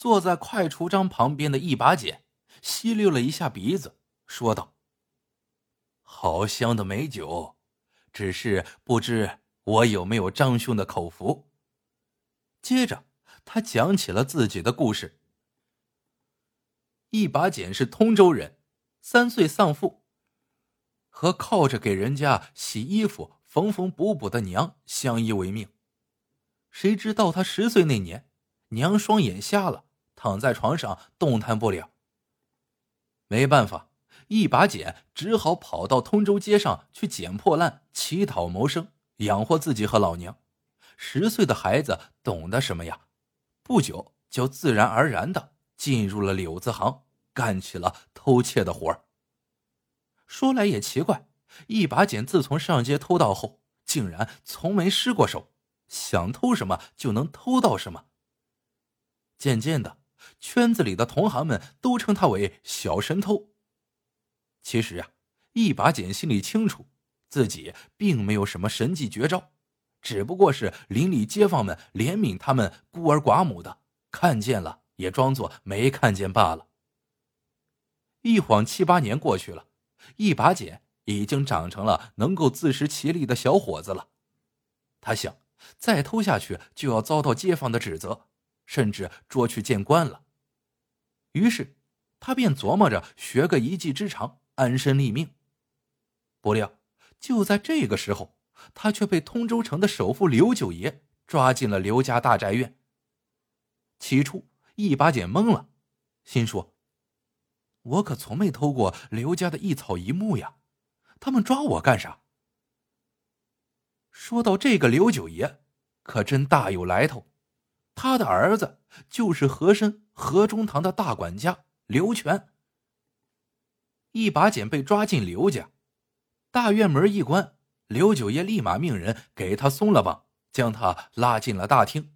坐在快厨章旁边的一把剪吸溜了一下鼻子，说道：“好香的美酒，只是不知我有没有张兄的口福。”接着，他讲起了自己的故事。一把剪是通州人，三岁丧父，和靠着给人家洗衣服、缝缝补补的娘相依为命。谁知道他十岁那年，娘双眼瞎了，躺在床上动弹不了。没办法，一把剪只好跑到通州街上去捡破烂，乞讨谋生，养活自己和老娘。十岁的孩子懂得什么呀？不久就自然而然的进入了柳子行，干起了偷窃的活儿。说来也奇怪，一把剪自从上街偷盗后，竟然从没失过手。想偷什么就能偷到什么。渐渐的，圈子里的同行们都称他为“小神偷”。其实啊，一把剪心里清楚，自己并没有什么神迹绝招，只不过是邻里街坊们怜悯他们孤儿寡母的，看见了也装作没看见罢了。一晃七八年过去了，一把剪已经长成了能够自食其力的小伙子了。他想。再偷下去就要遭到街坊的指责，甚至捉去见官了。于是，他便琢磨着学个一技之长，安身立命。不料，就在这个时候，他却被通州城的首富刘九爷抓进了刘家大宅院。起初，一把剪懵了，心说：“我可从没偷过刘家的一草一木呀，他们抓我干啥？”说到这个刘九爷，可真大有来头。他的儿子就是和珅和中堂的大管家刘全。一把剪被抓进刘家，大院门一关，刘九爷立马命人给他松了绑，将他拉进了大厅，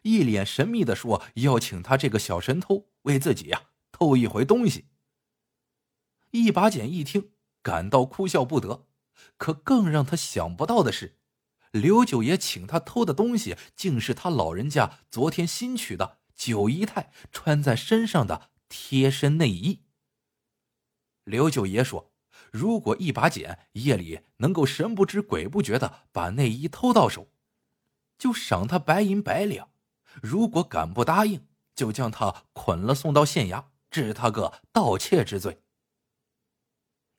一脸神秘的说：“要请他这个小神偷为自己呀偷一回东西。”一把剪一听，感到哭笑不得。可更让他想不到的是。刘九爷请他偷的东西，竟是他老人家昨天新取的九姨太穿在身上的贴身内衣。刘九爷说：“如果一把剪夜里能够神不知鬼不觉的把内衣偷到手，就赏他白银百两；如果敢不答应，就将他捆了送到县衙，治他个盗窃之罪。”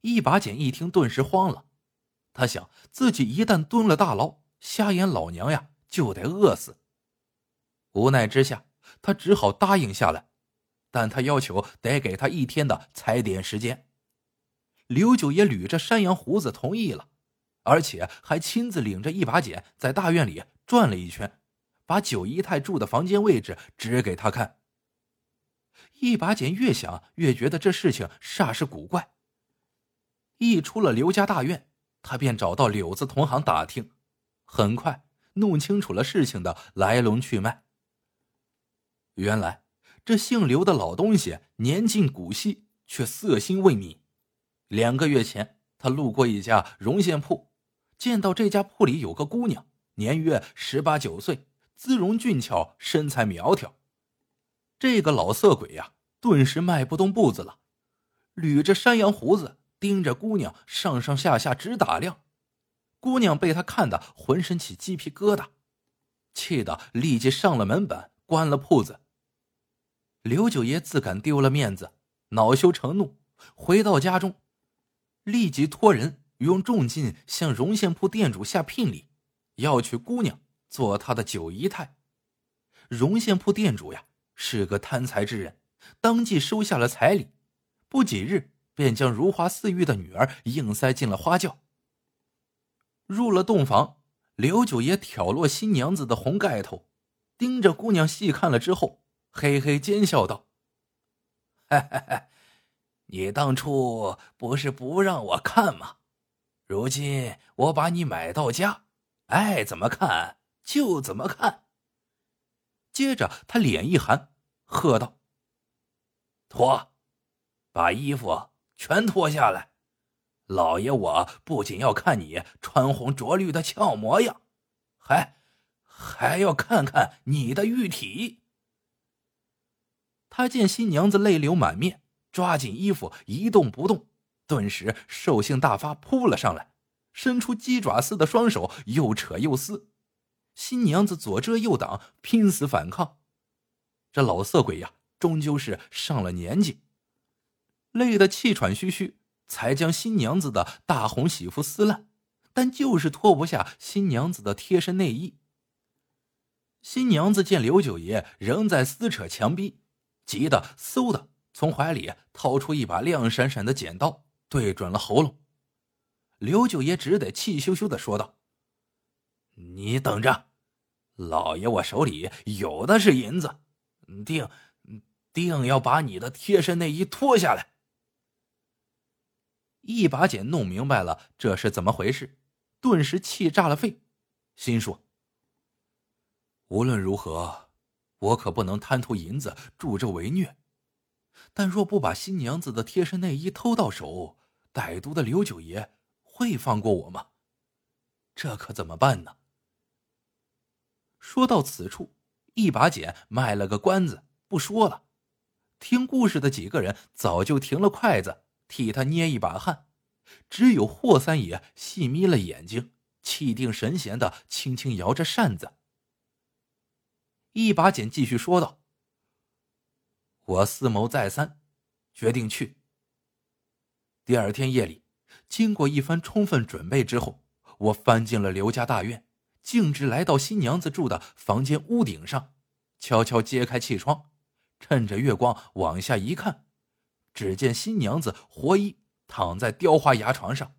一把剪一听，顿时慌了。他想，自己一旦蹲了大牢。瞎眼老娘呀，就得饿死。无奈之下，他只好答应下来，但他要求得给他一天的踩点时间。刘九爷捋着山羊胡子同意了，而且还亲自领着一把剪在大院里转了一圈，把九姨太住的房间位置指给他看。一把剪越想越觉得这事情煞是古怪。一出了刘家大院，他便找到柳子同行打听。很快弄清楚了事情的来龙去脉。原来这姓刘的老东西年近古稀，却色心未泯。两个月前，他路过一家绒线铺，见到这家铺里有个姑娘，年约十八九岁，姿容俊俏，身材苗条。这个老色鬼呀，顿时迈不动步子了，捋着山羊胡子，盯着姑娘上上下下直打量。姑娘被他看得浑身起鸡皮疙瘩，气得立即上了门板，关了铺子。刘九爷自感丢了面子，恼羞成怒，回到家中，立即托人用重金向绒线铺店主下聘礼，要娶姑娘做他的九姨太。绒线铺店主呀是个贪财之人，当即收下了彩礼，不几日便将如花似玉的女儿硬塞进了花轿。入了洞房，刘九爷挑落新娘子的红盖头，盯着姑娘细看了之后，嘿嘿奸笑道：“你当初不是不让我看吗？如今我把你买到家，爱怎么看就怎么看。”接着他脸一寒，喝道：“脱，把衣服全脱下来。”老爷，我不仅要看你穿红着绿的俏模样，还还要看看你的玉体。他见新娘子泪流满面，抓紧衣服一动不动，顿时兽性大发，扑了上来，伸出鸡爪似的双手，又扯又撕。新娘子左遮右挡，拼死反抗。这老色鬼呀，终究是上了年纪，累得气喘吁吁，才将新娘子的大红喜服撕烂，但就是脱不下新娘子的贴身内衣。新娘子见刘九爷仍在撕扯墙壁，急得嗖的从怀里掏出一把亮闪闪的剪刀，对准了喉咙。刘九爷只得气咻咻的说道：“你等着，老爷我手里有的是银子，定定要把你的贴身内衣脱下来。”一把剪弄明白了这是怎么回事，顿时气炸了肺，心说。无论如何，我可不能贪图银子助纣为虐。但若不把新娘子的贴身内衣偷到手，歹毒的刘九爷会放过我吗？这可怎么办呢？说到此处，一把剪卖了个关子，不说了。听故事的几个人早就停了筷子，替他捏一把汗。只有霍三爷细眯了眼睛，气定神闲的轻轻摇着扇子。一把剪继续说道：“我思谋再三，决定去。第二天夜里，经过一番充分准备之后，我翻进了刘家大院，径直来到新娘子住的房间屋顶上，悄悄揭开气窗，趁着月光往下一看，只见新娘子活衣躺在雕花牙床上，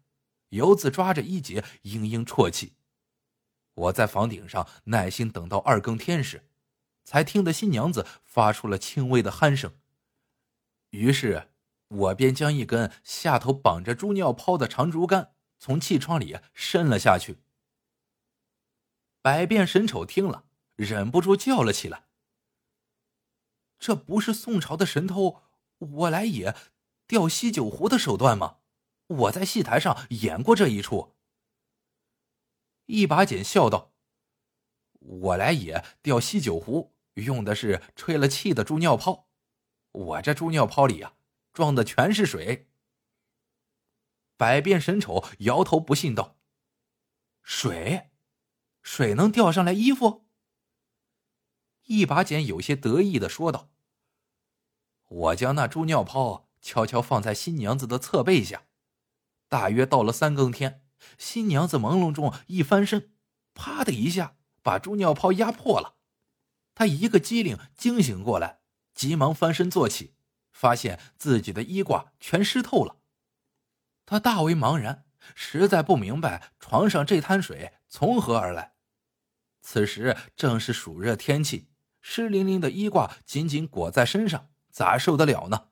游子抓着衣节嘤嘤啜泣。我在房顶上耐心等到二更天时。”才听得新娘子发出了轻微的鼾声，于是我便将一根下头绑着猪尿泡的长竹竿从气窗里伸了下去。百变神丑听了，忍不住叫了起来：“这不是宋朝的神偷我来也钓西九湖的手段吗？我在戏台上演过这一出。”一把剪笑道：“我来也钓西九湖。”用的是吹了气的猪尿泡，我这猪尿泡里呀，装的全是水。百变神丑摇头不信道：“水，水能钓上来衣服？”一把剪有些得意的说道：“我将那猪尿泡悄悄放在新娘子的侧背下，大约到了三更天，新娘子朦胧中一翻身，啪的一下把猪尿泡压破了。”他一个机灵，惊醒过来，急忙翻身坐起，发现自己的衣褂全湿透了。他大为茫然，实在不明白床上这滩水从何而来。此时正是暑热天气，湿淋淋的衣褂紧紧裹在身上，咋受得了呢？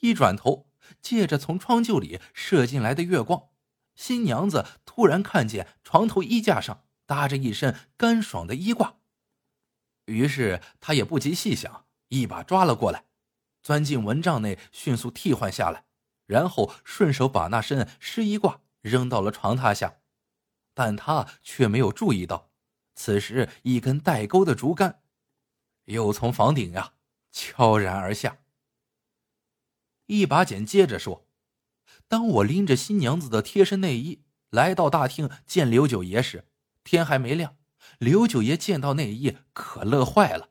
一转头，借着从窗臼里射进来的月光，新娘子突然看见床头衣架上搭着一身干爽的衣褂。于是他也不及细想，一把抓了过来，钻进蚊帐内，迅速替换下来，然后顺手把那身湿衣褂扔到了床榻下。但他却没有注意到，此时一根带钩的竹竿又从房顶呀悄然而下。一把剪接着说：“当我拎着新娘子的贴身内衣来到大厅见刘九爷时，天还没亮。”刘九爷见到内衣，可乐坏了。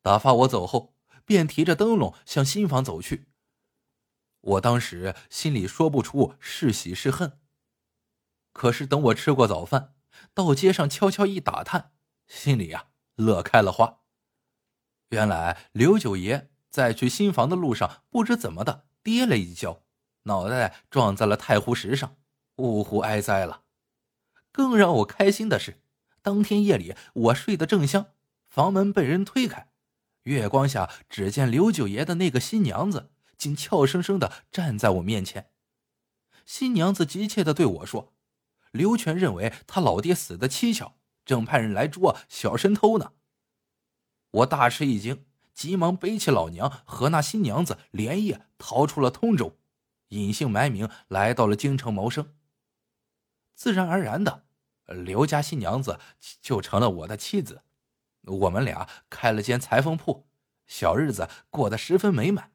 打发我走后，便提着灯笼向新房走去。我当时心里说不出是喜是恨。可是等我吃过早饭，到街上悄悄一打探，心里呀乐开了花。原来刘九爷在去新房的路上，不知怎么的跌了一跤，脑袋撞在了太湖石上，呜呼哀哉了。更让我开心的是。当天夜里，我睡得正香，房门被人推开，月光下，只见刘九爷的那个新娘子竟俏生生的站在我面前。新娘子急切的对我说：“刘全认为他老爹死的蹊跷，正派人来捉小神偷呢。”我大吃一惊，急忙背起老娘和那新娘子，连夜逃出了通州，隐姓埋名来到了京城谋生。自然而然的。刘家新娘子就成了我的妻子，我们俩开了间裁缝铺，小日子过得十分美满。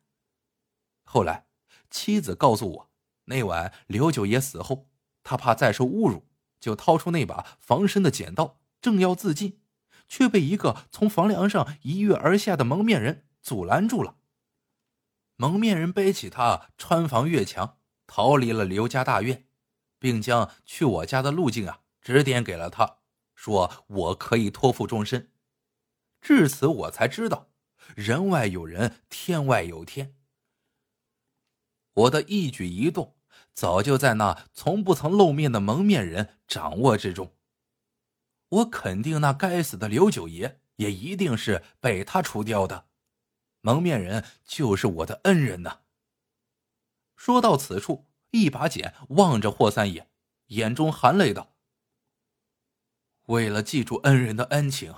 后来，妻子告诉我，那晚刘九爷死后，他怕再受侮辱，就掏出那把防身的剪刀，正要自尽，却被一个从房梁上一跃而下的蒙面人阻拦住了。蒙面人背起他，穿房越墙，逃离了刘家大院，并将去我家的路径啊指点给了他，说我可以托付终身。至此，我才知道，人外有人，天外有天。我的一举一动，早就在那从不曾露面的蒙面人掌握之中。我肯定，那该死的刘九爷也一定是被他除掉的。蒙面人就是我的恩人呐。说到此处，一把剪望着霍三爷，眼中含泪道：“为了记住恩人的恩情。”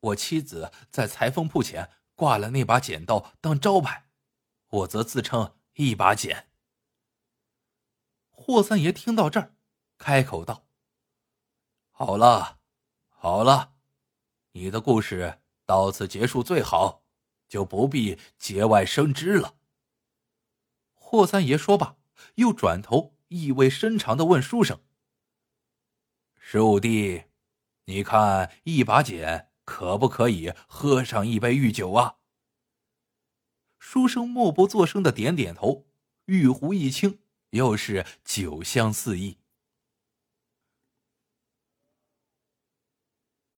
我妻子在裁缝铺前挂了那把剪刀当招牌，我则自称一把剪。霍三爷听到这儿，开口道：“好了，好了，你的故事到此结束最好，就不必节外生枝了。”霍三爷说罢，又转头意味深长的问书生：“十五弟，你看一把剪？”可不可以喝上一杯御酒啊？书生默不作声的点点头，玉壶一倾，又是酒香四溢。